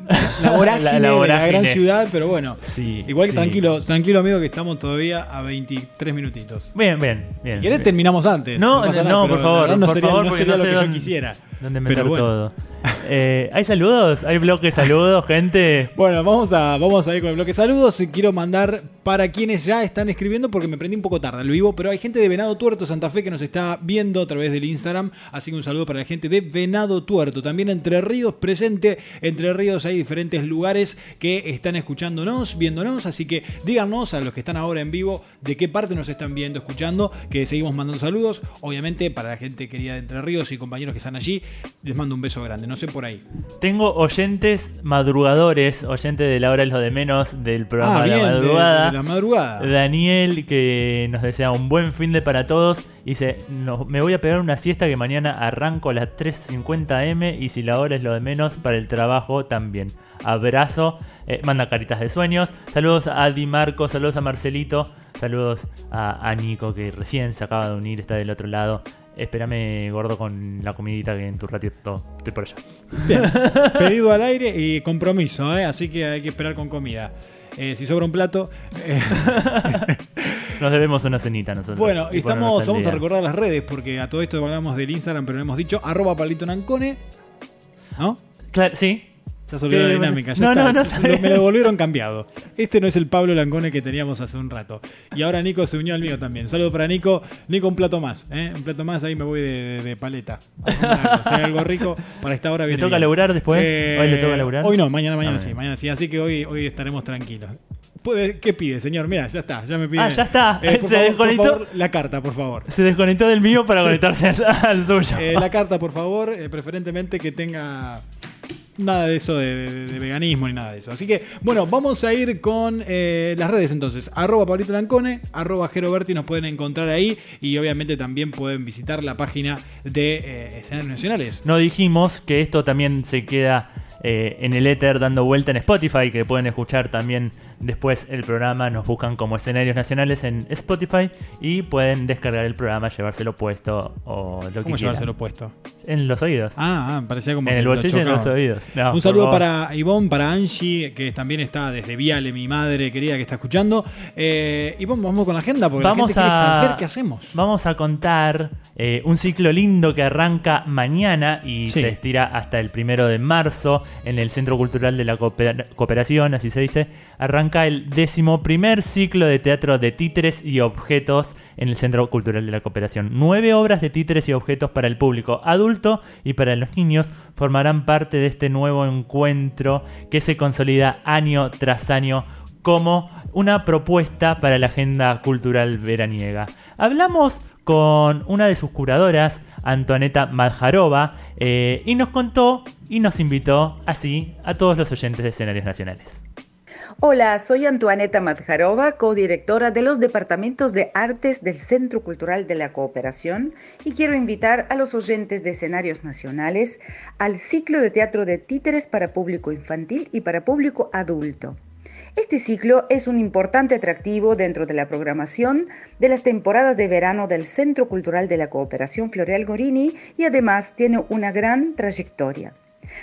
la [LAUGHS] vorágine La- la de la gran ciudad, pero bueno. Sí, igual sí. tranquilo, tranquilo amigo que estamos todavía a 23 minutitos. Bien, bien, bien. Si querés bien. terminamos antes. No, no, nada, por favor, no por sería, favor, no sería lo que yo quisiera. ¿Dónde meter bueno. todo? Eh, ¿Hay saludos? ¿Hay bloque de saludos, gente? Bueno, vamos a, vamos a ir con el bloque saludos. Y quiero mandar para quienes ya están escribiendo, porque me prendí un poco tarde al vivo, pero hay gente de Venado Tuerto, Santa Fe, que nos está viendo a través del Instagram. Así que un saludo para la gente de Venado Tuerto. También Entre Ríos presente. Entre Ríos hay diferentes lugares que están escuchándonos, viéndonos. Así que díganos a los que están ahora en vivo de qué parte nos están viendo, escuchando, que seguimos mandando saludos. Obviamente, para la gente querida de Entre Ríos y compañeros que están allí, les mando un beso grande. No sé por ahí. Tengo oyentes madrugadores, oyentes de la hora es lo de menos del programa Ah, de la madrugada. de la madrugada. Daniel, que nos desea un buen fin de para todos. Dice, no, me voy a pegar una siesta que mañana arranco a las 3.50 M y si la hora es lo de menos, para el trabajo también. Abrazo, eh, manda caritas de sueños. Saludos a Adi Marco, saludos a Marcelito, saludos a, a Nico que recién se acaba de unir, está del otro lado. Espérame, gordo, con la comidita que en tu ratito estoy por allá. Bien, [LAUGHS] pedido al aire y compromiso, ¿eh? así que hay que esperar con comida. Eh, si sobra un plato. eh, [LAUGHS] Nos debemos una cenita nosotros. bueno, y estamos, vamos a recordar las redes, porque a todo esto hablamos del Instagram, pero no hemos dicho arroba palito nancone. ¿No? Claro, sí. Ya se olvidó la Eh, dinámica. Ya no, está. no, no, está Lo- bien. me lo devolvieron cambiado. Este no es el Pablo Lancone que teníamos hace un rato. Y ahora Nico se unió al mío también. Saludo para Nico. Nico, un plato más. ¿eh? Un plato más, ahí me voy de, de- de paleta. Comer algo. Si hay algo rico, para esta hora ¿Le viene toca bien. laburar después? ¿Hoy le toca laburar? Hoy no, mañana, mañana Ah, sí. Mañana sí. Así que hoy, hoy estaremos tranquilos. Puede- ¿Qué pide, señor? Mira, ya está. Ya me pide. Ah, ya está. Eh, [LAUGHS] Se favor, por desconectó. favor, la carta, por favor. Se desconectó del mío para conectarse al, al suyo. Eh, la carta, por favor, eh, preferentemente que tenga nada de eso de, veganismo ni nada de eso. Así que, bueno, vamos a ir con eh, las redes entonces. Arroba Pablito Lancone, arroba Jero Berti nos pueden encontrar ahí y obviamente también pueden visitar la página de eh, Escenarios Nacionales. No dijimos que esto también se queda eh, en el éter dando vuelta en Spotify, que pueden escuchar también Después el programa nos buscan como escenarios nacionales en Spotify y pueden descargar el programa, llevárselo puesto o lo que ¿Cómo quieran. llevárselo puesto? En los oídos. Ah, ah, parecía como en el lo bolsillo y en los oídos. No, Un saludo para Ivonne, para Angie, que también está desde Viale, mi madre querida que está escuchando. Eh, Ivonne, vamos con la agenda porque Vamos la gente quiere a, saber qué hacemos. vamos a contar eh, un ciclo lindo que arranca mañana y Sí. se estira hasta el primero de marzo en el Centro Cultural de la Cooper- Cooperación, así se dice. Arranca el décimo primer ciclo de teatro de títeres y objetos en el Centro Cultural de la Cooperación. Nueve obras de títeres y objetos para el público adulto y para los niños formarán parte de este nuevo encuentro que se consolida año tras año como una propuesta para la agenda cultural veraniega. Hablamos con una de sus curadoras, Antoneta Madjarova, eh, y nos contó y nos invitó así a todos los oyentes de escenarios nacionales. Hola, soy Antoaneta Madjarova, codirectora de los Departamentos de Artes del Centro Cultural de la Cooperación y quiero invitar a los oyentes de escenarios nacionales al ciclo de teatro de títeres para público infantil y para público adulto. Este ciclo es un importante atractivo dentro de la programación de las temporadas de verano del Centro Cultural de la Cooperación Floreal Gorini y además tiene una gran trayectoria.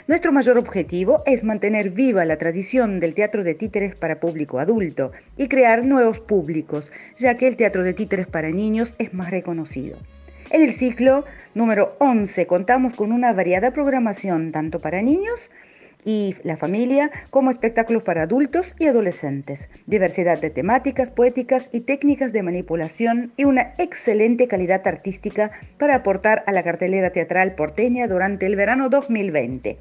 Nuestro mayor objetivo es mantener viva la tradición del teatro de títeres para público adulto y crear nuevos públicos, ya que el teatro de títeres para niños es más reconocido. En el ciclo número 11 contamos con una variada programación tanto para niños y la familia como espectáculos para adultos y adolescentes, diversidad de temáticas, poéticas y técnicas de manipulación y una excelente calidad artística para aportar a la cartelera teatral porteña durante el verano 2020.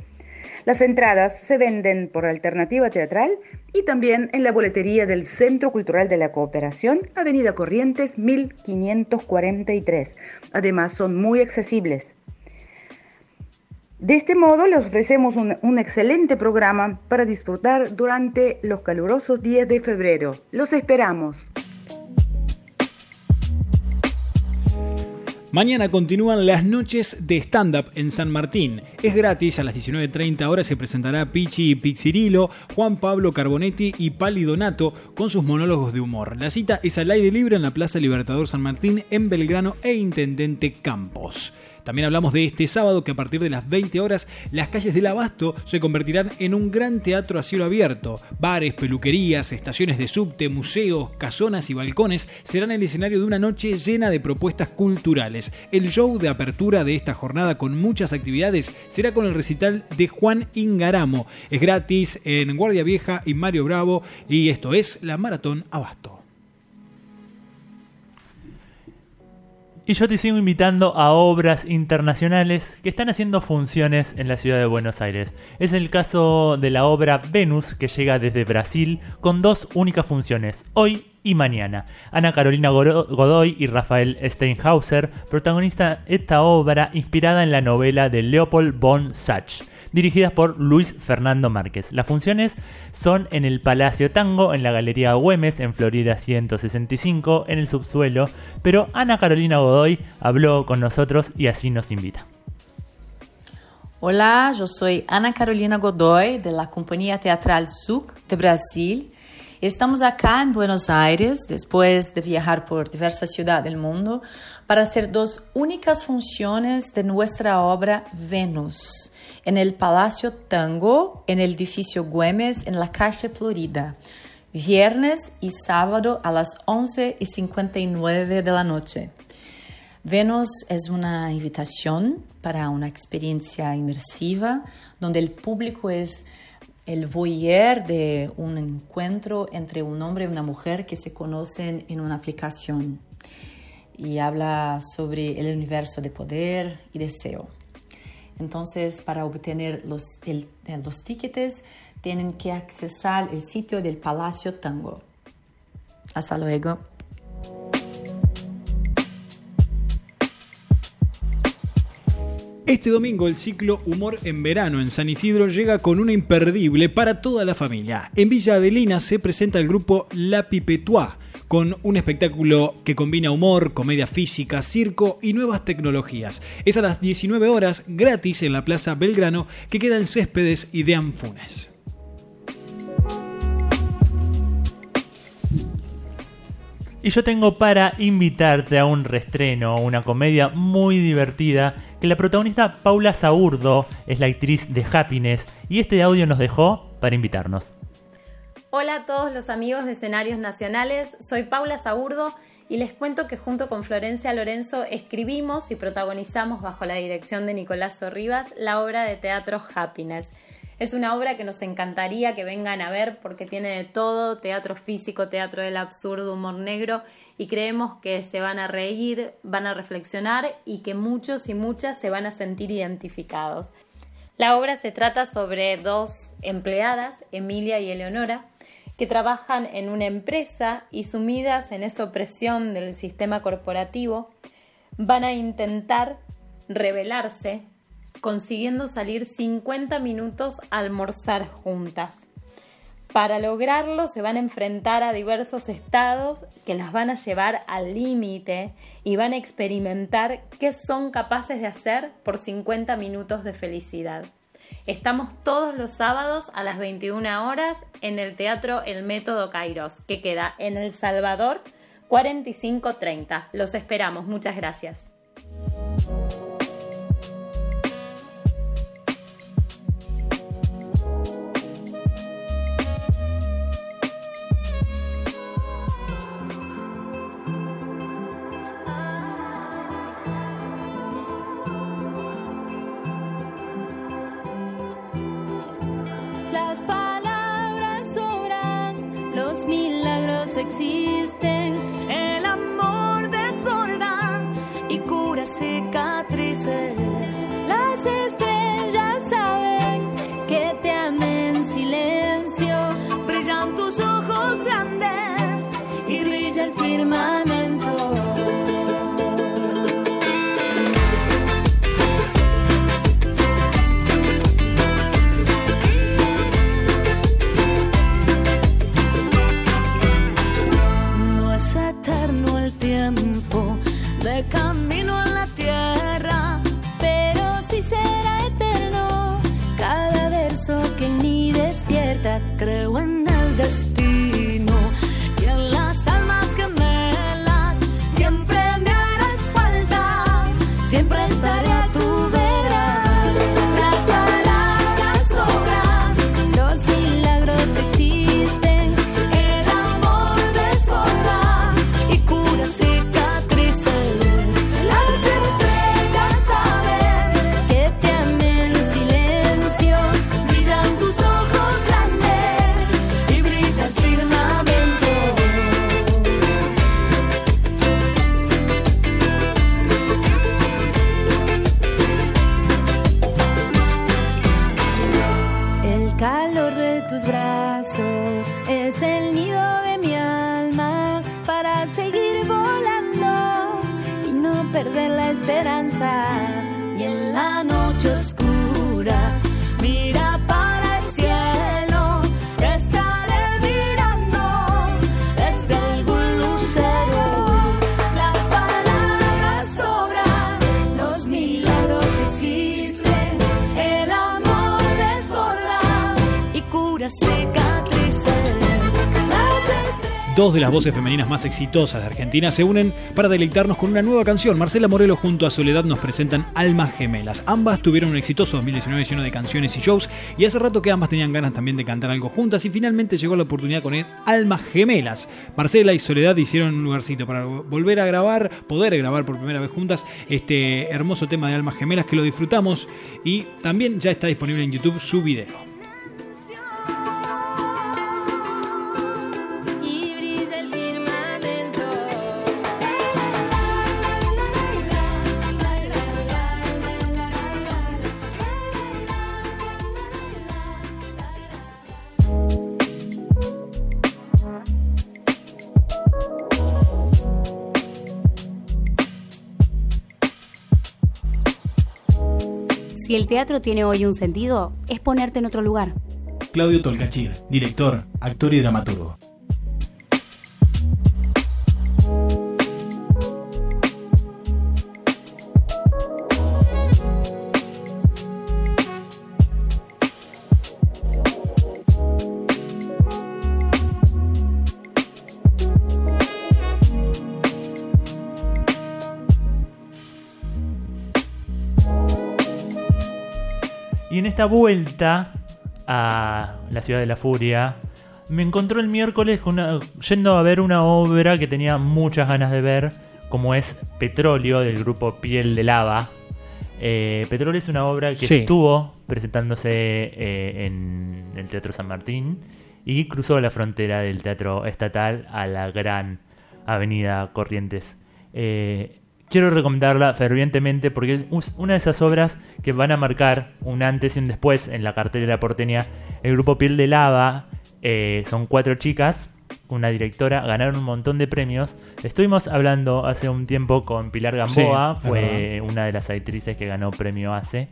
Las entradas se venden por alternativa teatral y también en la boletería del Centro Cultural de la Cooperación, Avenida Corrientes 1543. Además son muy accesibles. De este modo les ofrecemos un, excelente programa para disfrutar durante los calurosos días de febrero. Los esperamos. Mañana continúan las noches de stand-up en San Martín. Es gratis, a las 19.30 horas se presentará Pichi y Pixirilo, Juan Pablo Carbonetti y Pali Donato con sus monólogos de humor. La cita es al aire libre en la Plaza Libertador San Martín en Belgrano e Intendente Campos. También hablamos de este sábado que a partir de las 20 horas las calles del Abasto se convertirán en un gran teatro a cielo abierto. Bares, peluquerías, estaciones de subte, museos, casonas y balcones serán el escenario de una noche llena de propuestas culturales. El show de apertura de esta jornada con muchas actividades será con el recital de Juan Ingaramo. Es gratis en Guardia Vieja y Mario Bravo y esto es la Maratón Abasto. Y yo te sigo invitando a obras internacionales que están haciendo funciones en la ciudad de Buenos Aires. Es el caso de la obra Venus que llega desde Brasil con dos únicas funciones, hoy y mañana. Ana Carolina Godoy y Rafael Steinhauser protagonizan esta obra inspirada en la novela de Leopold von Sachs dirigidas por Luis Fernando Márquez. Las funciones son en el Palacio Tango, en la Galería Güemes, en Florida 165, en el subsuelo, pero Ana Carolina Godoy habló con nosotros y así nos invita. Hola, yo soy Ana Carolina Godoy de la compañía teatral SUC de Brasil. Estamos acá en Buenos Aires después de viajar por diversas ciudades del mundo para hacer dos únicas funciones de nuestra obra Venus en el Palacio Tango, en el edificio Güemes, en la calle Florida, viernes y sábado a las 11 y 59 de la noche. Venus es una invitación para una experiencia inmersiva donde el público es el voyeur de un encuentro entre un hombre y una mujer que se conocen en una aplicación y habla sobre el universo de poder y deseo. Entonces, para obtener los, el, los tickets, tienen que accesar el sitio del Palacio Tango. Hasta luego. Este domingo el ciclo Humor en Verano en San Isidro llega con una imperdible para toda la familia. En Villa Adelina se presenta el grupo La Pipetua con un espectáculo que combina humor, comedia física, circo y nuevas tecnologías. Es a las 19 horas, gratis en la Plaza Belgrano, que queda en Céspedes y de Anfunes. Y yo tengo para invitarte a un restreno, una comedia muy divertida, que la protagonista Paula Saurdo es la actriz de Happiness y este audio nos dejó para invitarnos. Hola a todos los amigos de escenarios nacionales, soy Paula Saurdo y les cuento que junto con Florencia Lorenzo escribimos y protagonizamos bajo la dirección de Nicolás Sorribas la obra de teatro Happiness. Es una obra que nos encantaría que vengan a ver porque tiene de todo, teatro físico, teatro del absurdo, humor negro y creemos que se van a reír, van a reflexionar y que muchos y muchas se van a sentir identificados. La obra se trata sobre dos empleadas, Emilia y Eleonora, que trabajan en una empresa y sumidas en esa opresión del sistema corporativo, van a intentar rebelarse consiguiendo salir 50 minutos a almorzar juntas. Para lograrlo se van a enfrentar a diversos estados que las van a llevar al límite y van a experimentar qué son capaces de hacer por 50 minutos de felicidad. Estamos todos los sábados a las 21 horas en el Teatro El Método Kairos, que queda en El Salvador 4530. Los esperamos, muchas gracias. Creo en Dos de las voces femeninas más exitosas de Argentina se unen para deleitarnos con una nueva canción. Marcela Morelo junto a Soledad nos presentan Almas Gemelas. Ambas tuvieron un exitoso 2019 lleno de canciones y shows y hace rato que ambas tenían ganas también de cantar algo juntas y finalmente llegó la oportunidad con Almas Gemelas. Marcela y Soledad hicieron un lugarcito para volver a grabar, poder grabar por primera vez juntas este hermoso tema de Almas Gemelas que lo disfrutamos y también ya está disponible en YouTube su video. Teatro tiene hoy un sentido, es ponerte en otro lugar. Claudio Tolcachir, director, actor y dramaturgo. Vuelta a la ciudad de la furia, me encontró el miércoles con una- yendo a ver una obra que tenía muchas ganas de ver, como es Petróleo del grupo Piel de Lava. Eh, Petróleo es una obra que Sí. estuvo presentándose eh, en el Teatro San Martín y cruzó la frontera del Teatro Estatal a la gran Avenida Corrientes. Eh, quiero recomendarla fervientemente porque es una de esas obras que van a marcar un antes y un después en la cartelera porteña. El grupo Piel de Lava eh, son cuatro chicas, una directora, ganaron un montón de premios. Estuvimos hablando hace un tiempo con Pilar Gamboa, Sí, fue una de las actrices que ganó premio ACE.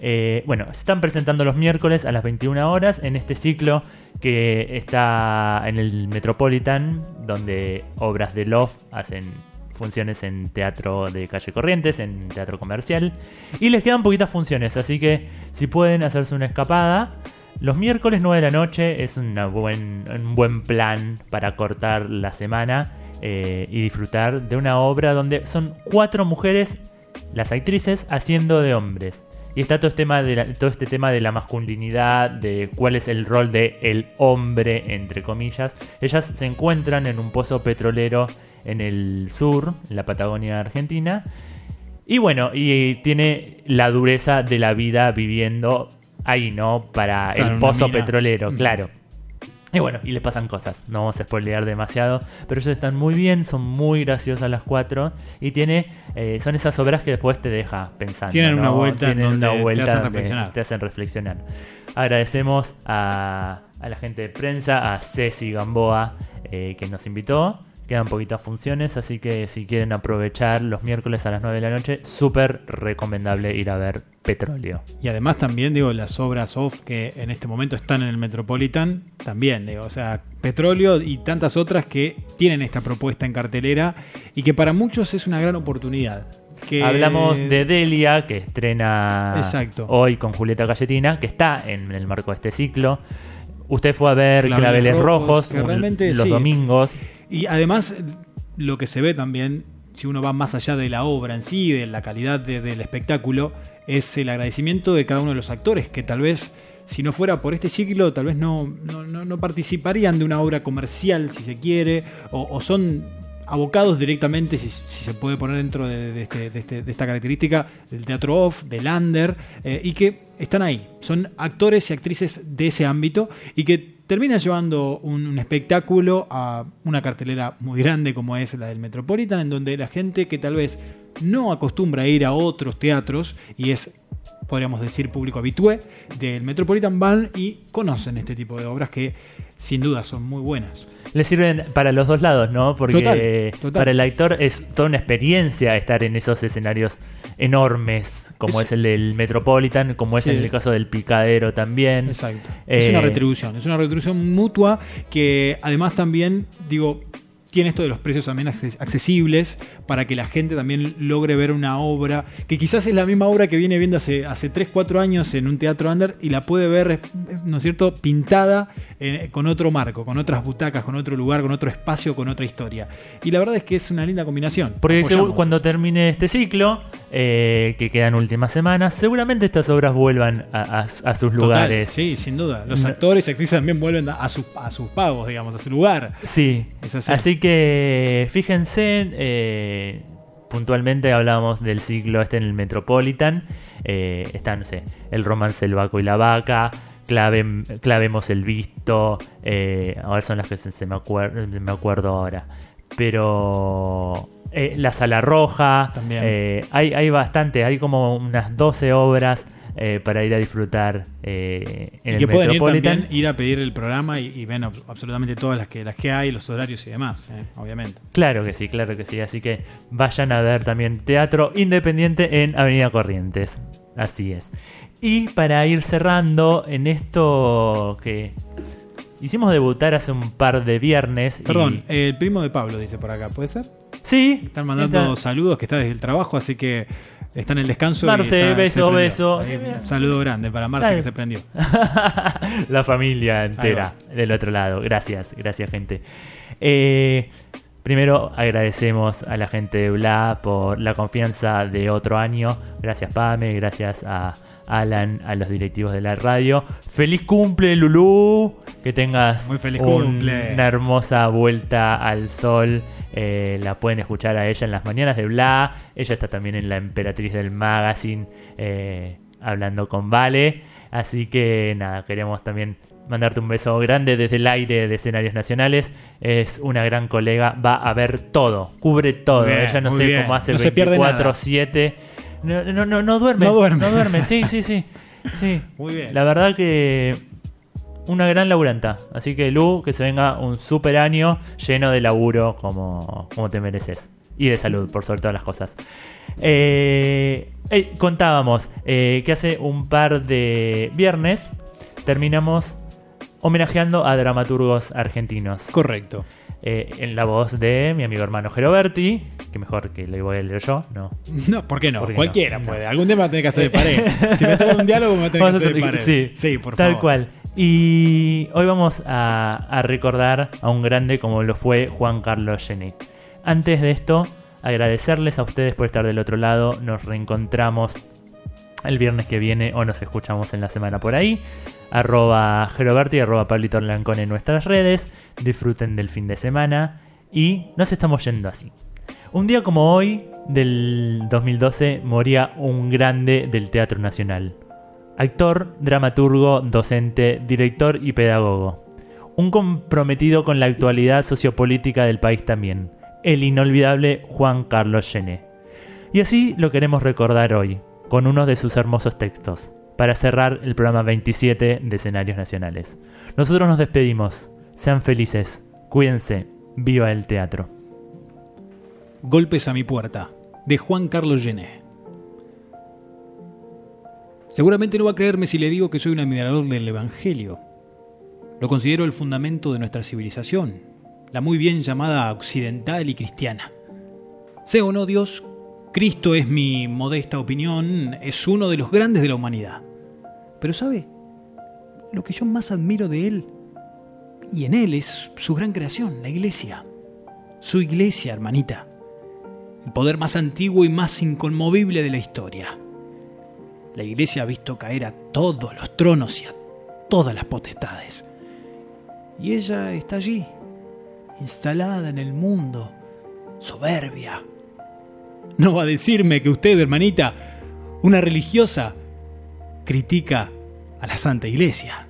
Eh, bueno, se están presentando los miércoles a las 21 horas en este ciclo que está en el Metropolitan, donde obras de Love hacen funciones en teatro de calle Corrientes, en teatro comercial. Y les quedan poquitas funciones, así que si pueden hacerse una escapada. Los miércoles 9 de la noche es buen, un buen plan para cortar la semana eh, y disfrutar de una obra donde son cuatro mujeres, las actrices, haciendo de hombres. Y está todo, este tema de la- todo este tema de la masculinidad, de cuál es el rol de el hombre, entre comillas. Ellas se encuentran en un pozo petrolero en el sur, en la Patagonia Argentina. Y bueno, y tiene la dureza de la vida viviendo ahí, ¿no? Para Claro, el pozo petrolero, claro. Y bueno, y les pasan cosas, no vamos a spoilear demasiado, pero ellos están muy bien, son muy graciosas las cuatro y tiene, eh, son esas obras que después te deja pensando. Tienen una vuelta en Tienen donde una te vuelta hacen donde reflexionar. te hacen reflexionar. Agradecemos a, a la gente de prensa, a Ceci Gamboa, eh, que nos invitó. Quedan poquitas funciones, así que si quieren aprovechar los miércoles a las 9 de la noche, súper recomendable ir a ver Petróleo. Y además también, digo, las obras off que en este momento están en el Metropolitan, también, digo, o sea, Petróleo y tantas otras que tienen esta propuesta en cartelera y que para muchos es una gran oportunidad. Que... Hablamos de Delia, que estrena Exacto. hoy con Julieta Galletina, que está en el marco de este ciclo. Usted fue a ver Claveles Claveles Rojos, un- los sí. domingos. Y además, lo que se ve también, si uno va más allá de la obra en sí, de la calidad de- del espectáculo, es el agradecimiento de cada uno de los actores, que tal vez, si no fuera por este ciclo, tal vez no, no, no- no participarían de una obra comercial, si se quiere, o, son abocados directamente, si, si se puede poner dentro de, este- este- de esta característica, del teatro off, del under, eh, y que están ahí. Son actores y actrices de ese ámbito y que terminan llevando un, espectáculo a una cartelera muy grande como es la del Metropolitan, en donde la gente que tal vez no acostumbra a ir a otros teatros y es, podríamos decir, público habitué del Metropolitan van y conocen este tipo de obras que sin duda son muy buenas. Le sirven para los dos lados, ¿no? Porque Total, total. para el actor es toda una experiencia estar en esos escenarios enormes, como es, Es- el del Metropolitan, como es en el caso del Picadero también. Exacto. es Eh, una retribución, es una retribución mutua que además también, digo, tiene esto de los precios también acces- accesibles para que la gente también logre ver una obra que quizás es la misma obra que viene viendo hace, hace 3, 4 años en un teatro under y la puede ver, ¿no es cierto?, pintada eh, con otro marco, con otras butacas, con otro lugar, con otro espacio, con otra historia. Y la verdad es que es una linda combinación. Porque Apoyamos. cuando termine este ciclo, eh, que quedan últimas semanas, seguramente estas obras vuelvan a, a- a sus Total, lugares. sí, sin duda. Los No- actores y actrices también vuelven a, sus- a sus pagos, digamos, a su lugar. Sí, Es así. así que fíjense, eh, puntualmente hablábamos del ciclo este en el Metropolitan, eh, está, no sé, el romance El Vaco y la Vaca, Clave- clavemos el visto, eh, ahora son las que se, se me, acuer- me acuerdo ahora, pero eh, La Sala Roja, También. eh, hay, hay bastante, hay como unas 12 obras eh, para ir a disfrutar eh, en y el que pueden ir Metropolitan. también ir a pedir el programa y, y ven ab- absolutamente todas las que las que hay, los horarios y demás, eh, obviamente. Claro que sí, claro que sí. Así que vayan a ver también Teatro Independiente en Avenida Corrientes. Así es. Y para ir cerrando en esto que hicimos debutar hace un par de viernes. y- Perdón, el primo de Pablo dice por acá, ¿puede ser? Sí. Están mandando está- saludos que está desde el trabajo, así que está en el descanso. y Marce, está- beso, beso. Ahí, un saludo grande para Marce Dale. que se prendió. [LAUGHS] la familia entera del otro lado. Gracias, gracias gente. Eh, primero agradecemos a la gente de Bla por la confianza de otro año. Gracias Pame, gracias a, Alan, a los directivos de la radio. ¡Feliz cumple, Lulú! Que tengas Muy feliz un- cumple. una hermosa vuelta al sol. Eh, la pueden escuchar a ella en las mañanas de Bla. Ella está también en la Emperatriz del Magazine eh, hablando con Vale. Así que nada, queremos también mandarte un beso grande desde el aire de escenarios nacionales. Es una gran colega, va a ver todo, cubre todo. Bien, Ella no sé bien. cómo hace No se pierde nada. 24-7. No, no, no, no duerme. No duerme. No duerme, sí, sí, sí. sí. Muy bien. La verdad que una gran laburanta. Así que Lu, que se venga un super año lleno de laburo como, como te mereces. Y de salud, por sobre todas las cosas. Eh, eh, contábamos eh, que hace un par de viernes terminamos homenajeando a dramaturgos argentinos. Correcto. En la voz de mi amigo hermano Geroberti, que mejor que lo voy a leer yo, no. No, ¿por qué no? ¿Por qué Cualquiera no? puede. Algún día me va a tener que hacer de pared. [LAUGHS] Si me trae un diálogo, me va a tener que hacer de pared. Sí, por tal favor. cual. Y hoy vamos a, recordar a un grande como lo fue Juan Carlos Gené. Antes de esto, agradecerles a ustedes por estar del otro lado. Nos reencontramos el viernes que viene o nos escuchamos en la semana por ahí. Arroba Geroberti, arroba Pablito Orlancón en nuestras redes. Disfruten del fin de semana y nos estamos yendo así. Un día como hoy, del 2012, moría un grande del Teatro Nacional. Actor, dramaturgo, docente, director y pedagogo. Un comprometido con la actualidad sociopolítica del país también. El inolvidable Juan Carlos Gené. Y así lo queremos recordar hoy, con uno de sus hermosos textos, para cerrar el programa 27 de Escenarios Nacionales. Nosotros nos despedimos. Sean felices, cuídense, viva el teatro. Golpes a mi puerta, de Juan Carlos Gené. Seguramente no va a creerme si le digo que soy un admirador del Evangelio. Lo considero el fundamento de nuestra civilización, la muy bien llamada occidental y cristiana. Sea o no Dios, Cristo es mi modesta opinión, es uno de los grandes de la humanidad. Pero ¿sabe? Lo que yo más admiro de Él y en Él es su gran creación, la iglesia. Su iglesia, hermanita. El poder más antiguo y más inconmovible de la historia. La iglesia ha visto caer a todos los tronos y a todas las potestades. Y ella está allí, instalada en el mundo, soberbia. No va a decirme que usted, hermanita, una religiosa, critica a la Santa Iglesia.